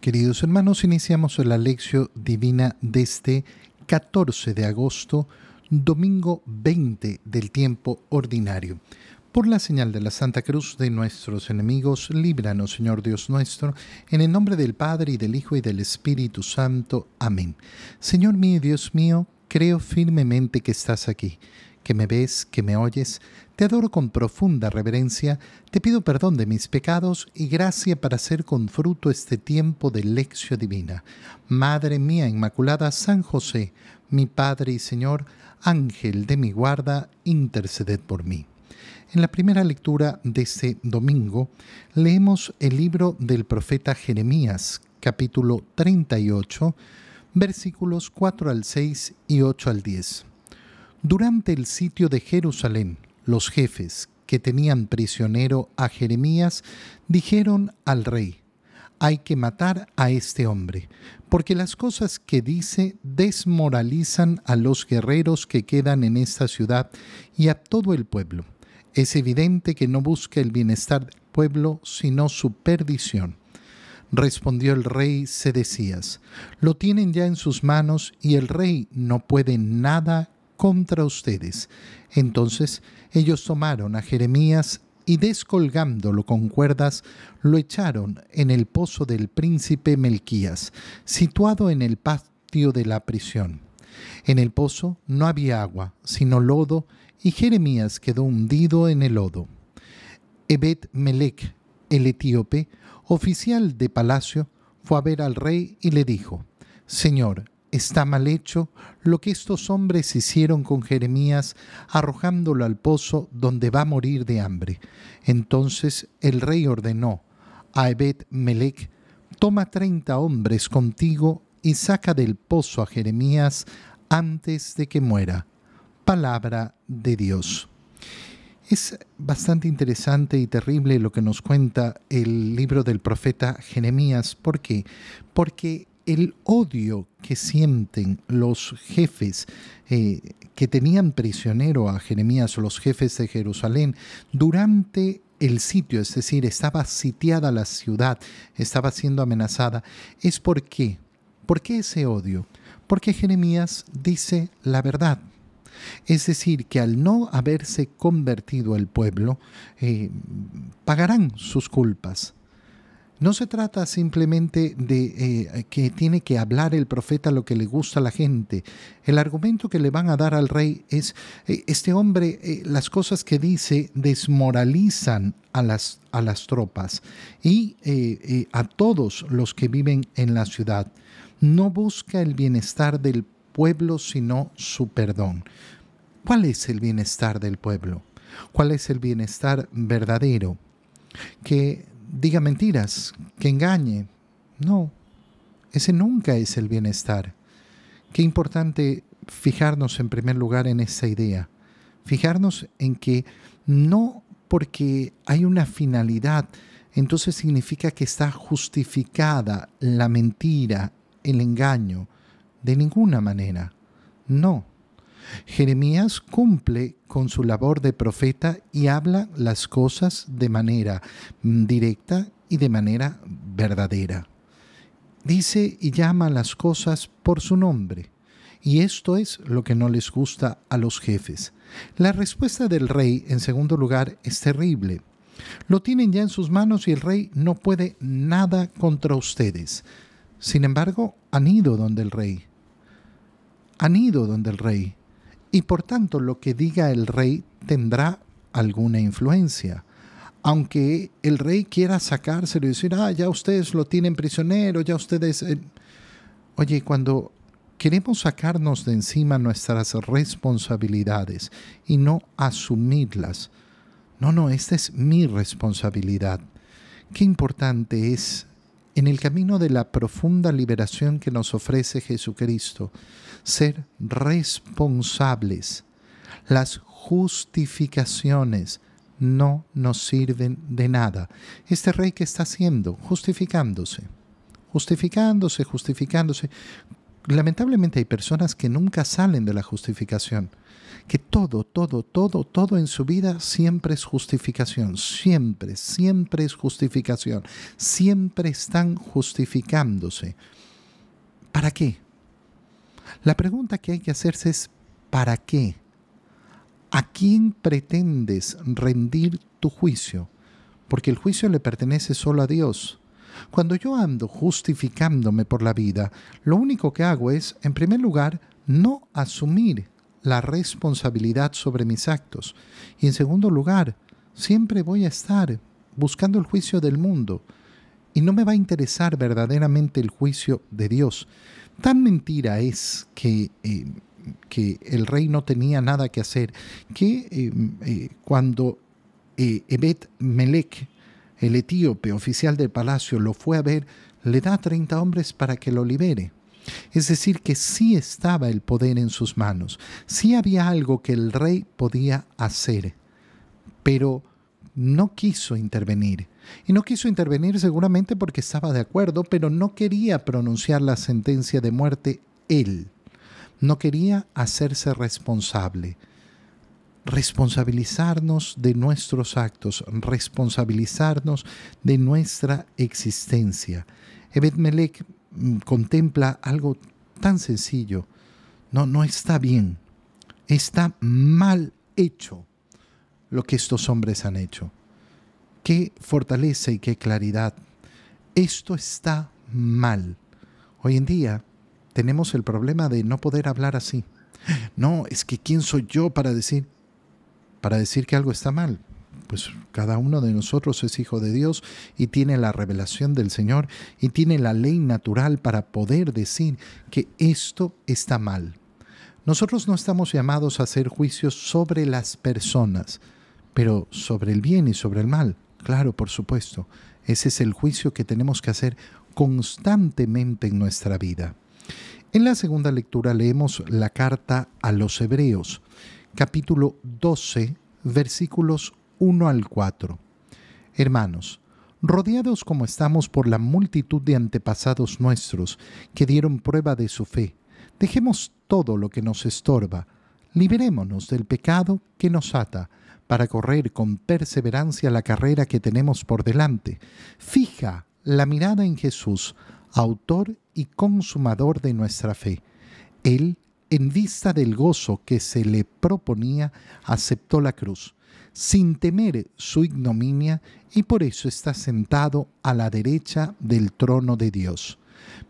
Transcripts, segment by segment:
Queridos hermanos, iniciamos la lección divina de este 14 de agosto, domingo 20 del tiempo ordinario. Por la señal de la Santa Cruz de nuestros enemigos, líbranos, Señor Dios nuestro, en el nombre del Padre y del Hijo y del Espíritu Santo. Amén. Señor mío Dios mío, creo firmemente que estás aquí que me ves, que me oyes, te adoro con profunda reverencia, te pido perdón de mis pecados y gracia para hacer con fruto este tiempo de lección divina. Madre mía Inmaculada, San José, mi Padre y Señor, Ángel de mi guarda, interceded por mí. En la primera lectura de este domingo leemos el libro del profeta Jeremías, capítulo 38, versículos 4 al 6 y 8 al 10. Durante el sitio de Jerusalén, los jefes que tenían prisionero a Jeremías dijeron al rey, hay que matar a este hombre, porque las cosas que dice desmoralizan a los guerreros que quedan en esta ciudad y a todo el pueblo. Es evidente que no busca el bienestar del pueblo, sino su perdición. Respondió el rey Sedecías, lo tienen ya en sus manos y el rey no puede nada contra ustedes. Entonces ellos tomaron a Jeremías y descolgándolo con cuerdas, lo echaron en el pozo del príncipe Melquías, situado en el patio de la prisión. En el pozo no había agua, sino lodo, y Jeremías quedó hundido en el lodo. Ebed Melech, el etíope, oficial de palacio, fue a ver al rey y le dijo, Señor, está mal hecho lo que estos hombres hicieron con Jeremías, arrojándolo al pozo donde va a morir de hambre. Entonces el rey ordenó a Ebed Melech, toma treinta hombres contigo y saca del pozo a Jeremías antes de que muera. Palabra de Dios. Es bastante interesante y terrible lo que nos cuenta el libro del profeta Jeremías. ¿Por qué? Porque el odio que sienten los jefes eh, que tenían prisionero a Jeremías los jefes de Jerusalén durante el sitio, es decir, estaba sitiada la ciudad, estaba siendo amenazada, es por qué. ¿Por qué ese odio? Porque Jeremías dice la verdad. Es decir, que al no haberse convertido el pueblo, eh, pagarán sus culpas. No se trata simplemente de eh, que tiene que hablar el profeta lo que le gusta a la gente. El argumento que le van a dar al rey es, eh, este hombre, eh, las cosas que dice desmoralizan a las, a las tropas y a todos los que viven en la ciudad. No busca el bienestar del pueblo, sino su perdón. ¿Cuál es el bienestar del pueblo? ¿Cuál es el bienestar verdadero? Que diga mentiras, que engañe. No, ese nunca es el bienestar. Qué importante fijarnos en primer lugar en esa idea. Fijarnos en que no porque hay una finalidad, entonces significa que está justificada la mentira, el engaño. De ninguna manera. No. Jeremías cumple con su labor de profeta y habla las cosas de manera directa y de manera verdadera. Dice y llama las cosas por su nombre. Y esto es lo que no les gusta a los jefes. La respuesta del rey, en segundo lugar, es terrible. Lo tienen ya en sus manos y el rey no puede nada contra ustedes. Sin embargo, han ido donde el rey. Han ido donde el rey y por tanto lo que diga el rey tendrá alguna influencia. Aunque el rey quiera sacárselo y decir, ah, ya ustedes lo tienen prisionero, ya ustedes... Eh". Oye, cuando queremos sacarnos de encima nuestras responsabilidades y no asumirlas, no, no, esta es mi responsabilidad. Qué importante es en el camino de la profunda liberación que nos ofrece Jesucristo, ser responsables. Las justificaciones no nos sirven de nada. Este rey que está haciendo, justificándose, justificándose, justificándose. lamentablemente hay personas que nunca salen de la justificación, que todo, todo, todo, todo en su vida siempre es justificación, siempre, siempre es justificación, siempre están justificándose. ¿Para qué? La pregunta que hay que hacerse es, ¿para qué? ¿A quién pretendes rendir tu juicio? Porque el juicio le pertenece solo a Dios. Cuando yo ando justificándome por la vida, lo único que hago es, en primer lugar, no asumir la responsabilidad sobre mis actos. Y en segundo lugar, siempre voy a estar buscando el juicio del mundo. Y no me va a interesar verdaderamente el juicio de Dios. Tan mentira es que, eh, que el rey no tenía nada que hacer, que eh, eh, cuando Ebed Melech, el etíope oficial del palacio, lo fue a ver, le da 30 hombres para que lo libere. Es decir, que sí estaba el poder en sus manos, sí había algo que el rey podía hacer, pero no quiso intervenir. Y no quiso intervenir seguramente porque estaba de acuerdo, pero no quería pronunciar la sentencia de muerte él. No quería hacerse responsable responsabilizarnos de nuestros actos, responsabilizarnos de nuestra existencia. Ebed Melech contempla algo tan sencillo. No, no está bien. Está mal hecho lo que estos hombres han hecho. Qué fortaleza y qué claridad. Esto está mal. Hoy en día tenemos el problema de no poder hablar así. No, es que ¿quién soy yo para decir? para decir que algo está mal. Pues cada uno de nosotros es hijo de Dios y tiene la revelación del Señor y tiene la ley natural para poder decir que esto está mal. Nosotros no estamos llamados a hacer juicios sobre las personas, pero sobre el bien y sobre el mal. Claro, por supuesto. Ese es el juicio que tenemos que hacer constantemente en nuestra vida. En la segunda lectura leemos la carta a los hebreos capítulo 12, versículos 1 al 4. Hermanos, rodeados como estamos por la multitud de antepasados nuestros que dieron prueba de su fe, dejemos todo lo que nos estorba, liberémonos del pecado que nos ata, para correr con perseverancia la carrera que tenemos por delante. Fija la mirada en Jesús, autor y consumador de nuestra fe. Él en vista del gozo que se le proponía, aceptó la cruz, sin temer su ignominia, y por eso está sentado a la derecha del trono de Dios.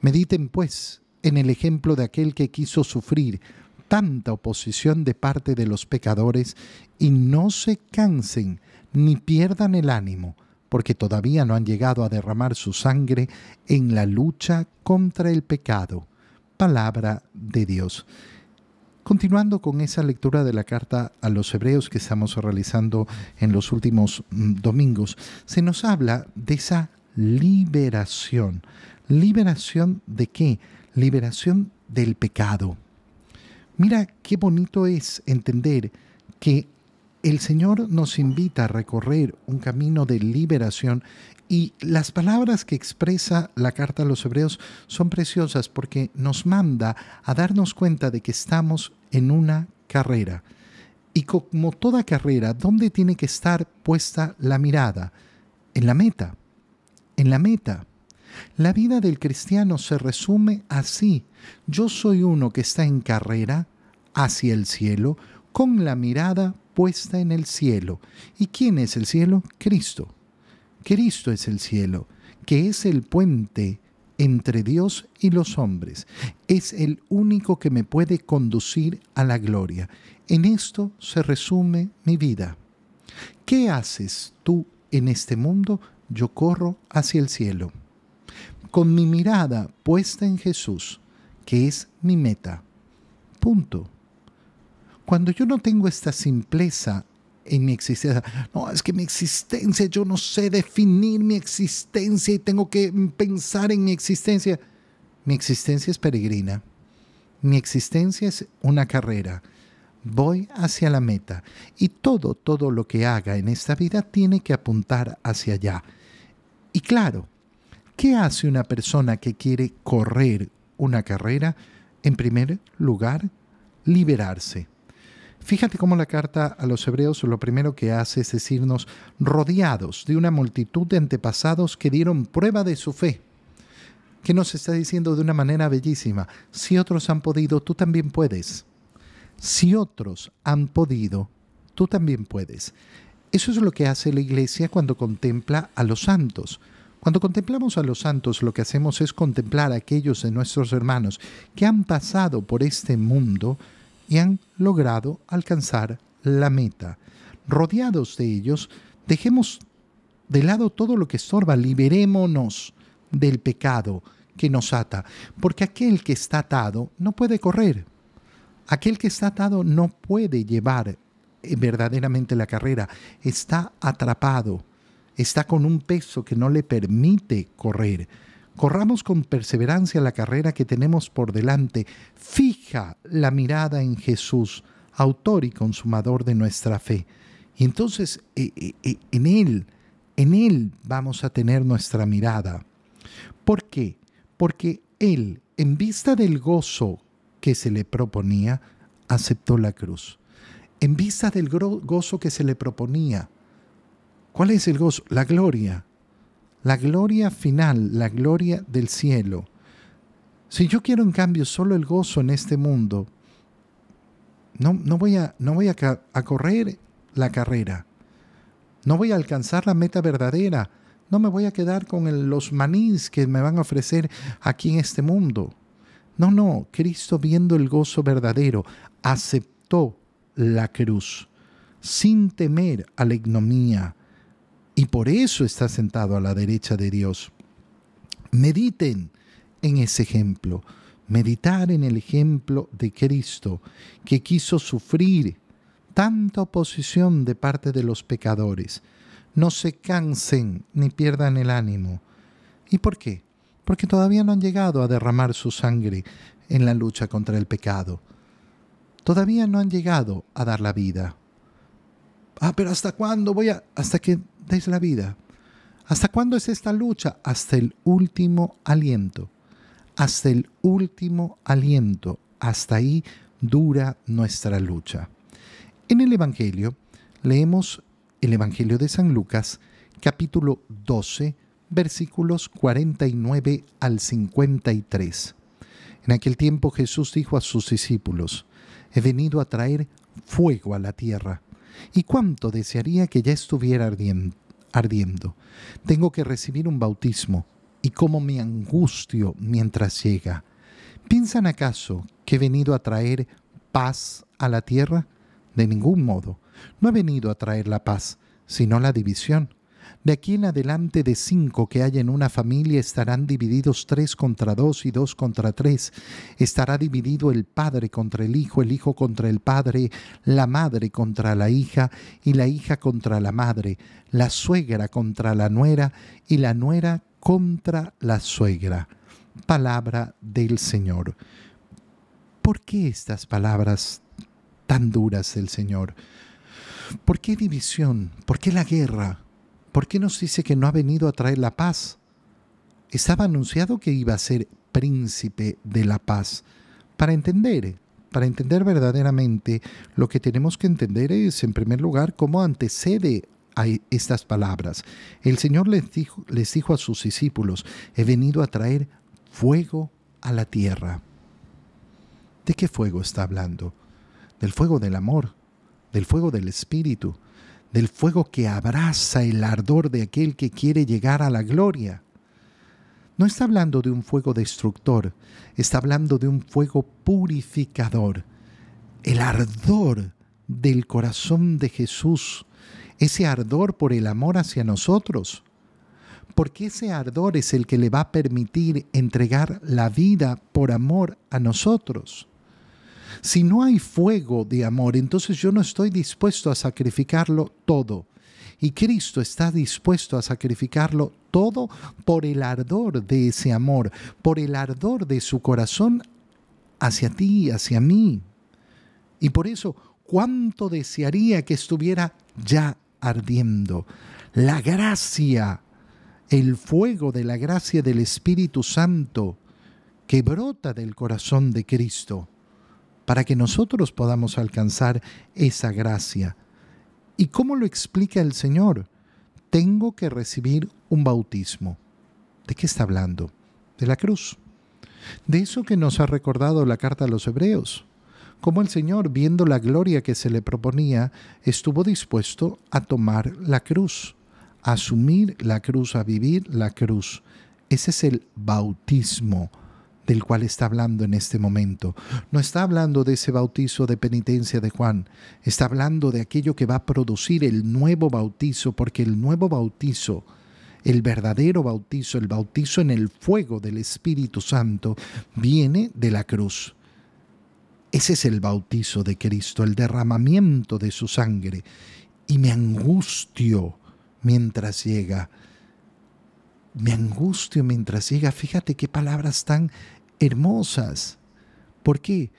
Mediten, pues, en el ejemplo de aquel que quiso sufrir tanta oposición de parte de los pecadores, y no se cansen ni pierdan el ánimo, porque todavía no han llegado a derramar su sangre en la lucha contra el pecado palabra de Dios. Continuando con esa lectura de la carta a los hebreos que estamos realizando en los últimos mm, domingos, se nos habla de esa liberación. ¿Liberación de qué? Liberación del pecado. Mira qué bonito es entender que el Señor nos invita a recorrer un camino de liberación y las palabras que expresa la carta a los hebreos son preciosas porque nos manda a darnos cuenta de que estamos en una carrera. Y como toda carrera, ¿dónde tiene que estar puesta la mirada? En la meta. En la meta. La vida del cristiano se resume así. Yo soy uno que está en carrera hacia el cielo con la mirada puesta en el cielo. ¿Y quién es el cielo? Cristo. Cristo es el cielo, que es el puente entre Dios y los hombres. Es el único que me puede conducir a la gloria. En esto se resume mi vida. ¿Qué haces tú en este mundo? Yo corro hacia el cielo. Con mi mirada puesta en Jesús, que es mi meta. Punto. Cuando yo no tengo esta simpleza en mi existencia. No, es que mi existencia, yo no sé definir mi existencia y tengo que pensar en mi existencia. Mi existencia es peregrina. Mi existencia es una carrera. Voy hacia la meta y todo, todo lo que haga en esta vida tiene que apuntar hacia allá. Y claro, ¿qué hace una persona que quiere correr una carrera? En primer lugar, liberarse. Fíjate cómo la carta a los hebreos lo primero que hace es decirnos rodeados de una multitud de antepasados que dieron prueba de su fe. Que nos está diciendo de una manera bellísima, si otros han podido, tú también puedes. Si otros han podido, tú también puedes. Eso es lo que hace la iglesia cuando contempla a los santos. Cuando contemplamos a los santos, lo que hacemos es contemplar a aquellos de nuestros hermanos que han pasado por este mundo y han logrado alcanzar la meta. Rodeados de ellos, dejemos de lado todo lo que estorba, liberémonos del pecado que nos ata, porque aquel que está atado no puede correr. Aquel que está atado no puede llevar eh, verdaderamente la carrera, está atrapado, está con un peso que no le permite correr. Corramos con perseverancia la carrera que tenemos por delante. Fija la mirada en Jesús, autor y consumador de nuestra fe. Y entonces eh, eh, eh, en Él, en Él vamos a tener nuestra mirada. ¿Por qué? Porque Él, en vista del gozo que se le proponía, aceptó la cruz. En vista del gozo que se le proponía, ¿cuál es el gozo? La gloria la gloria final, la gloria del cielo. Si yo quiero en cambio solo el gozo en este mundo, no, no voy, a, no voy a, correr la carrera, no voy a alcanzar la meta verdadera, no me voy a quedar con los manís que me van a ofrecer aquí en este mundo. No, no, Cristo viendo el gozo verdadero, aceptó la cruz sin temer a la ignomía, y por eso está sentado a la derecha de Dios. Mediten en ese ejemplo, meditar en el ejemplo de Cristo, que quiso sufrir tanta oposición de parte de los pecadores. No se cansen ni pierdan el ánimo. ¿Y por qué? Porque todavía no han llegado a derramar su sangre en la lucha contra el pecado. Todavía no han llegado a dar la vida. Ah, pero ¿hasta cuándo voy a...? Hasta que es la vida. ¿Hasta cuándo es esta lucha? Hasta el último aliento. Hasta el último aliento. Hasta ahí dura nuestra lucha. En el Evangelio leemos el Evangelio de San Lucas, capítulo 12, versículos 49 al 53. En aquel tiempo Jesús dijo a sus discípulos, he venido a traer fuego a la tierra y cuánto desearía que ya estuviera ardiendo. Tengo que recibir un bautismo y cómo me angustio mientras llega. ¿Piensan acaso que he venido a traer paz a la tierra? De ningún modo. No he venido a traer la paz, sino la división. De aquí en adelante de cinco que hay en una familia estarán divididos tres contra dos y dos contra tres. Estará dividido el padre contra el hijo, el hijo contra el padre, la madre contra la hija y la hija contra la madre, la suegra contra la nuera y la nuera contra la suegra. Palabra del Señor. ¿Por qué estas palabras tan duras del Señor? ¿Por qué división? ¿Por qué la guerra? ¿Por qué nos dice que no ha venido a traer la paz? Estaba anunciado que iba a ser príncipe de la paz. Para entender, para entender verdaderamente, lo que tenemos que entender es, en primer lugar, cómo antecede a estas palabras. El Señor les dijo, les dijo a sus discípulos, he venido a traer fuego a la tierra. ¿De qué fuego está hablando? Del fuego del amor, del fuego del Espíritu, del fuego que abraza el ardor de aquel que quiere llegar a la gloria. No está hablando de un fuego destructor, está hablando de un fuego purificador. El ardor del corazón de Jesús, ese ardor por el amor hacia nosotros. Porque ese ardor es el que le va a permitir entregar la vida por amor a nosotros. Si no hay fuego de amor, entonces yo no estoy dispuesto a sacrificarlo todo. Y Cristo está dispuesto a sacrificarlo todo por el ardor de ese amor, por el ardor de su corazón hacia ti, hacia mí. Y por eso, cuánto desearía que estuviera ya ardiendo. La gracia, el fuego de la gracia del Espíritu Santo que brota del corazón de Cristo para que nosotros podamos alcanzar esa gracia. ¿Y cómo lo explica el Señor? Tengo que recibir un bautismo. ¿De qué está hablando? De la cruz. De eso que nos ha recordado la carta a los hebreos. Como el Señor, viendo la gloria que se le proponía, estuvo dispuesto a tomar la cruz, a asumir la cruz, a vivir la cruz. Ese es el bautismo del cual está hablando en este momento. No está hablando de ese bautizo de penitencia de Juan, está hablando de aquello que va a producir el nuevo bautizo, porque el nuevo bautizo, el verdadero bautizo, el bautizo en el fuego del Espíritu Santo, viene de la cruz. Ese es el bautizo de Cristo, el derramamiento de su sangre. Y me angustio mientras llega me angustio mientras llega. Fíjate qué palabras tan hermosas. ¿Por qué?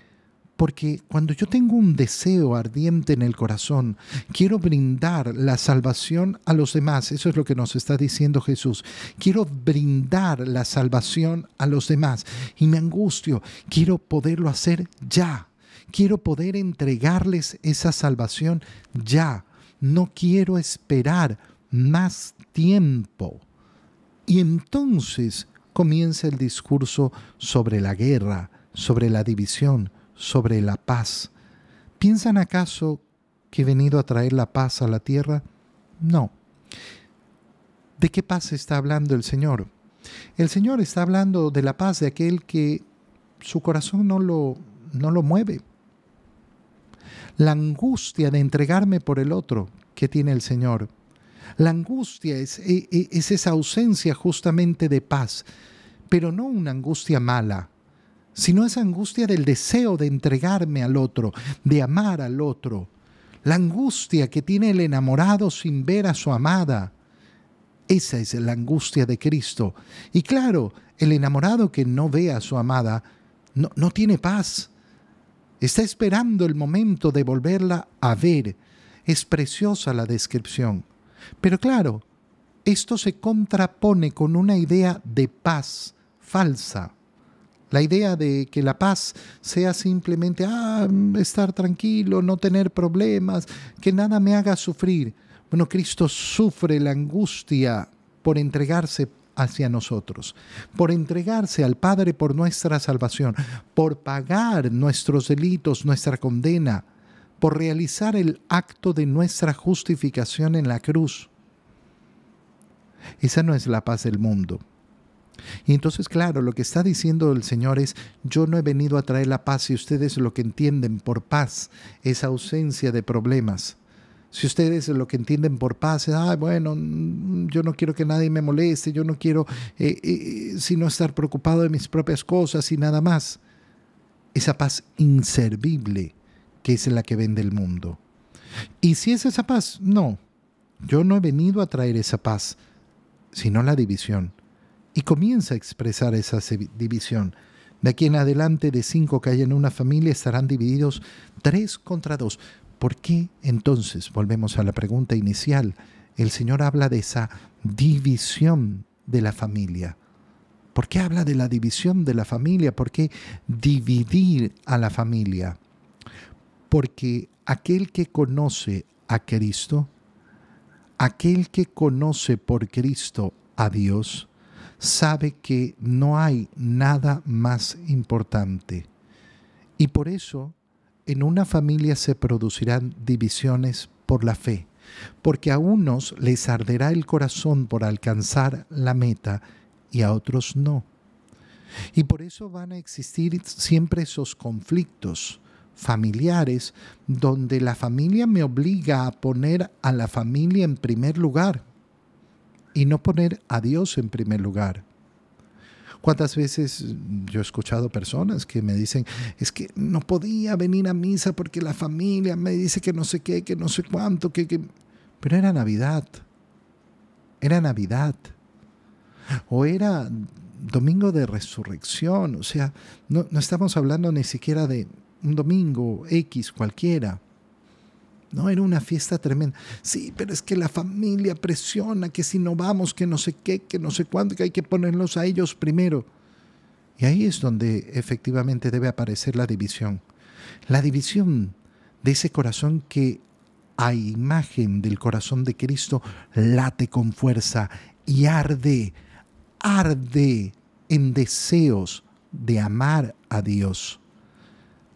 Porque cuando yo tengo un deseo ardiente en el corazón, quiero brindar la salvación a los demás. Eso es lo que nos está diciendo Jesús. Quiero brindar la salvación a los demás. Y me angustio. Quiero poderlo hacer ya. Quiero poder entregarles esa salvación ya. No quiero esperar más tiempo. Y entonces comienza el discurso sobre la guerra, sobre la división, sobre la paz. ¿Piensan acaso que he venido a traer la paz a la tierra? No. ¿De qué paz está hablando el Señor? El Señor está hablando de la paz de aquel que su corazón no lo, no lo mueve. La angustia de entregarme por el otro que tiene el Señor la angustia es, e, e, es, esa ausencia justamente de paz, pero no una angustia mala, sino esa angustia del deseo de entregarme al otro, de amar al otro. La angustia que tiene el enamorado sin ver a su amada. Esa es la angustia de Cristo. Y claro, el enamorado que no ve a su amada no, no tiene paz. Está esperando el momento de volverla a ver. Es preciosa la descripción. Pero claro, esto se contrapone con una idea de paz falsa. La idea de que la paz sea simplemente ah, estar tranquilo, no tener problemas, que nada me haga sufrir. Bueno, Cristo sufre la angustia por entregarse hacia nosotros, por entregarse al Padre por nuestra salvación, por pagar nuestros delitos, nuestra condena, por realizar el acto de nuestra justificación en la cruz. Esa no es la paz del mundo. Y entonces, claro, lo que está diciendo el Señor es, yo no he venido a traer la paz y ustedes lo que entienden por paz es ausencia de problemas. Si ustedes lo que entienden por paz es, ah, bueno, yo no quiero que nadie me moleste, yo no quiero eh, eh, sino estar preocupado de mis propias cosas y nada más. Esa paz inservible que es la que vende el mundo. Y si es esa paz, no, yo no he venido a traer esa paz, sino la división. Y comienza a expresar esa división. De aquí en adelante, de cinco que hay en una familia, estarán divididos tres contra dos. ¿Por qué entonces, volvemos a la pregunta inicial, el Señor habla de esa división de la familia? ¿Por qué habla de la división de la familia? ¿Por qué dividir a la familia? Porque aquel que conoce a Cristo, aquel que conoce por Cristo a Dios, sabe que no hay nada más importante. Y por eso en una familia se producirán divisiones por la fe, porque a unos les arderá el corazón por alcanzar la meta y a otros no. Y por eso van a existir siempre esos conflictos, familiares donde la familia me obliga a poner a la familia en primer lugar y no poner a Dios en primer lugar. ¿Cuántas veces yo he escuchado personas que me dicen, es que no podía venir a misa porque la familia me dice que no sé qué, que no sé cuánto, que... que... Pero era Navidad. Era Navidad. O era domingo de resurrección. O sea, no, no estamos hablando ni siquiera de un domingo X cualquiera. No, era una fiesta tremenda. Sí, pero es que la familia presiona que si no vamos, que no sé qué, que no sé cuándo, que hay que ponerlos a ellos primero. Y ahí es donde efectivamente debe aparecer la división. La división de ese corazón que a imagen del corazón de Cristo late con fuerza y arde, arde en deseos de amar a Dios.